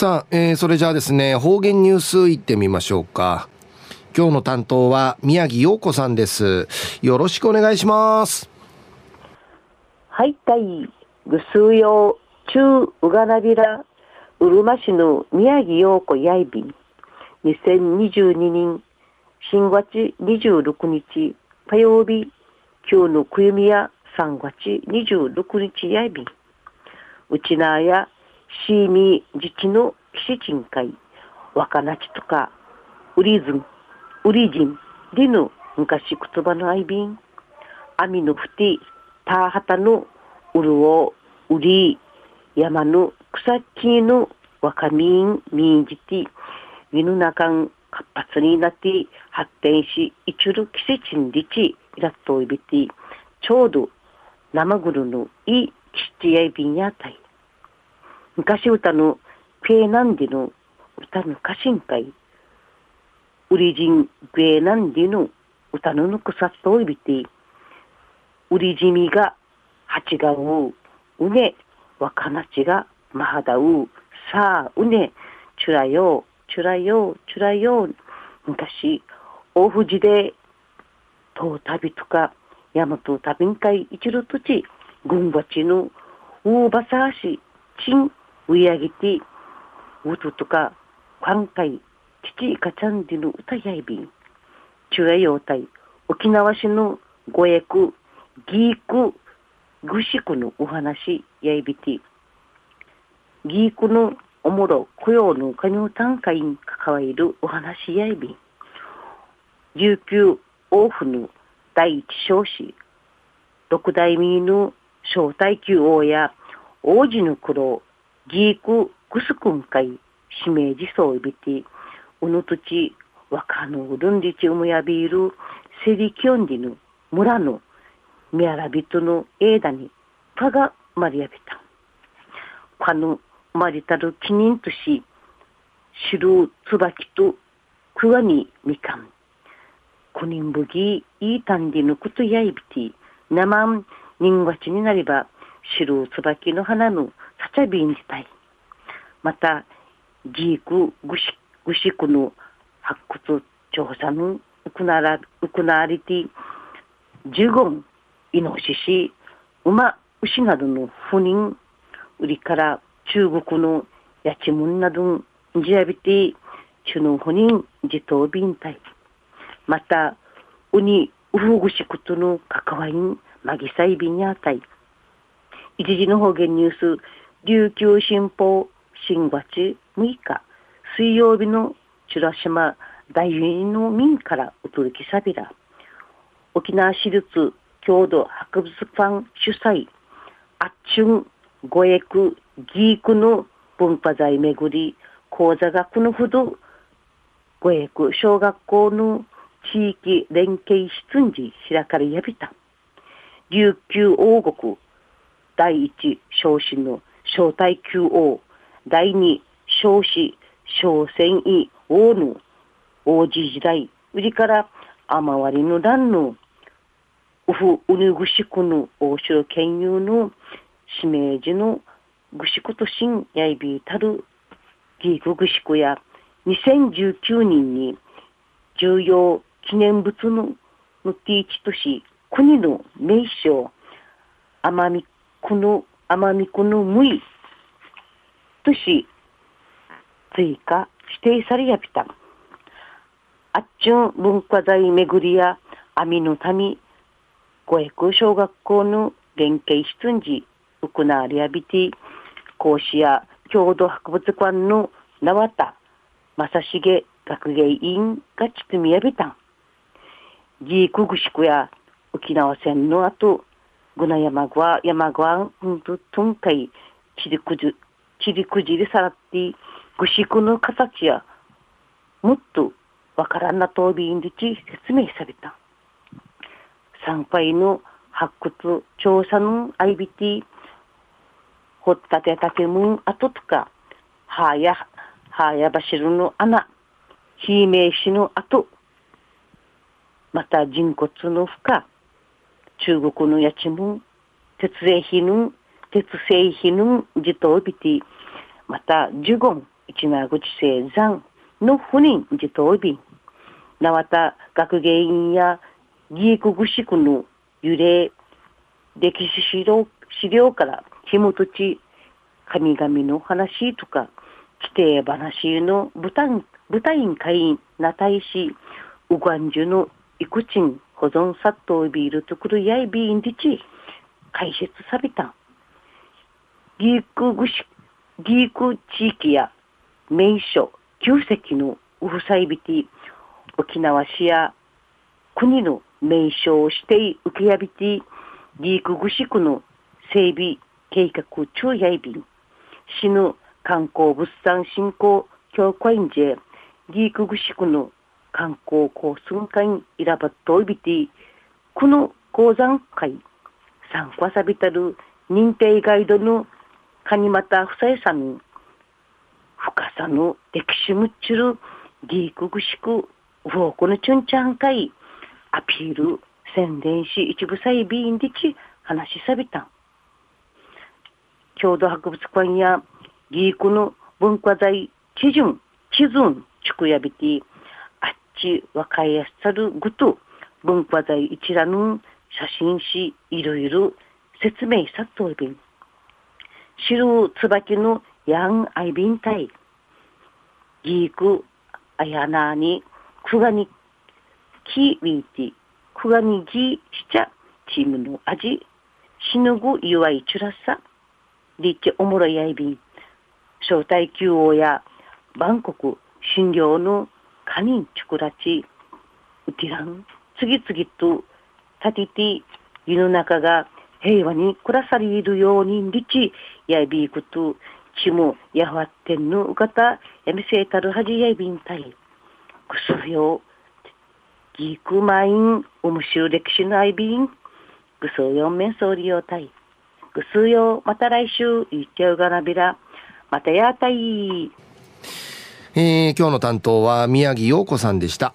さあ、えー、それじゃあですね、方言ニュースいってみましょうか。今日の担当は宮城陽子さんです。よろしくお願いします。はい、たい、ぐすうよう、中うがなびら、うるま市の宮城陽子やいびん。2022年、新月26日、火曜日、今日のくゆみや3月26日やいびん。うちなや、しみじちのきしちんかい、わかなちとか、うりずん、うりじん、での昔言葉のあいびん。あみのふて、たはたのうるお、うり、山の草木の若みん、みんじて、湯の中ん活発になって発展し、いちる季節にりち、いらっといびて、ちょうど生ぐるのいきちやいびんやたい。昔歌のペーナンディの歌の歌詞んかい。ウリジンペーナンディの歌のぬくさっといびて、ウリジミが八がう、うね、若なちがまはだう、さあ、うね、ちゅらよ、ちゅらよ、ちゅらよ、昔、大藤で、とう旅とか、山と旅んかい一路土地、軍鉢の、うばさし、ちん、うやぎて、うととか、かんかい、父かちゃんでの歌やいびん。ちゅらようたい、沖縄市のごえく、ぎいく、ぐしくのお話やいびて、ぎいくのおもろ、雇用の加入単価に関わるお話やいびん。琉球王府の第一少子、六代目の小体級王や王子の黒、ギークグスクンカイ、指名自走びて、うぬとち、若のルンリチウムやビール、セリキョンディヌ、村の、ミアラビトの枝に、パがマリアビタ。かの、マリタルキニンとし、シルツバキと、クワニミカン。クニンブギ、イータンディヌクトヤイビティ、ナマン、ニンガチになれば、シルツバキの花の、チャビン自体。また、ギーク、グシ、グシクの発掘調査のウクナラ、ウクナリティ、ジュゴン、イノシシ、馬、牛などの不妊、売りから中国のやちむんなどジアビティ、チュノ不妊、自頭ビタイ。また、ウニ、ウフグシクとの関わりん、マギサイビニャータイ。一時の方言ニュース、琉球新報新月6日水曜日の美ら島大院の民からお届けさびら。沖縄市立郷土博物館主催あっちゅんごえくギークの文化財めぐり講座学のほどごえく小学校の地域連携室に開かれやびた。琉球王国第一昇進の小隊級王、第二少子小戦位王の王子時代、うりから雨割りの段のウフウヌグシクの大城県有の指名時のグシクと新やいびたるギークグシクや2019年に重要記念物ののティーチとし国の名称奄美この奄美このむいとし追加指定されやびたんあっちゅん文化財巡りや網の民五重小学校の連携室に行われやびて講師や郷土博物館の縄田正重学芸員がちくみやびたん。ギークグシクや沖縄戦の後、グナ山川、山川、うんと、とんかい、ちりくじ、ちりくじりさらって、ぐしくの形や、もっとわからんなとびんでち説明された。参拝の発掘調査の IBT、ほったてたけむんあととか、はや、はやばしるの穴、ひめしの跡、また人骨の負荷、中国のやちむ、鉄製品の、鉄製品の自動ビティ、また、ジュゴン、一名口生山の不妊自頭便。なわた学芸員や義育具宿の揺れ、歴史資料資料から紐とち神々の話とか規定話の舞台舞台会員なたいしうがんじゅのいくちん保存殺到ビールとくるやいびんでち解説さびたギークぐしギーク地域や名所旧跡のうふさいびて沖縄市や国の名所をして受けやびてギークぐしくの整備計画中やいびん死ぬ観光物産振興協会員でギークグシクの観光交通会イラバットイビティこの講座会参加さびたる認定ガイドのカニマタフサエさん深さの歴史むっちるギークグシクウォークのチュンチャン会アピール宣伝し一部サイビーンディ話しさびたん。郷土博物館やギークの文化財基準基準ちくやびてちわかりやすさるぐと文化財一覧の写真しいろいろ説明さっといびん白椿のヤンアイビンタイ。ギークあやなにくがにキウィーティくがにギーしちゃチームの味。しぬぐいわいちゅらさリッチおもろやいびん招待休王やバンコク。診療のカニンチュクラチウティラン次々と立てて世の中が平和に暮らされるようにリチやいびいくとちもやわってんのうかたやみせたるはじやいびんたいくすよギークマインおむしゅう歴史のあいびんぐそうよんめんそうりようたいぐすよまた来週いっちゃうがなびらまたやたい。今日の担当は宮城洋子さんでした。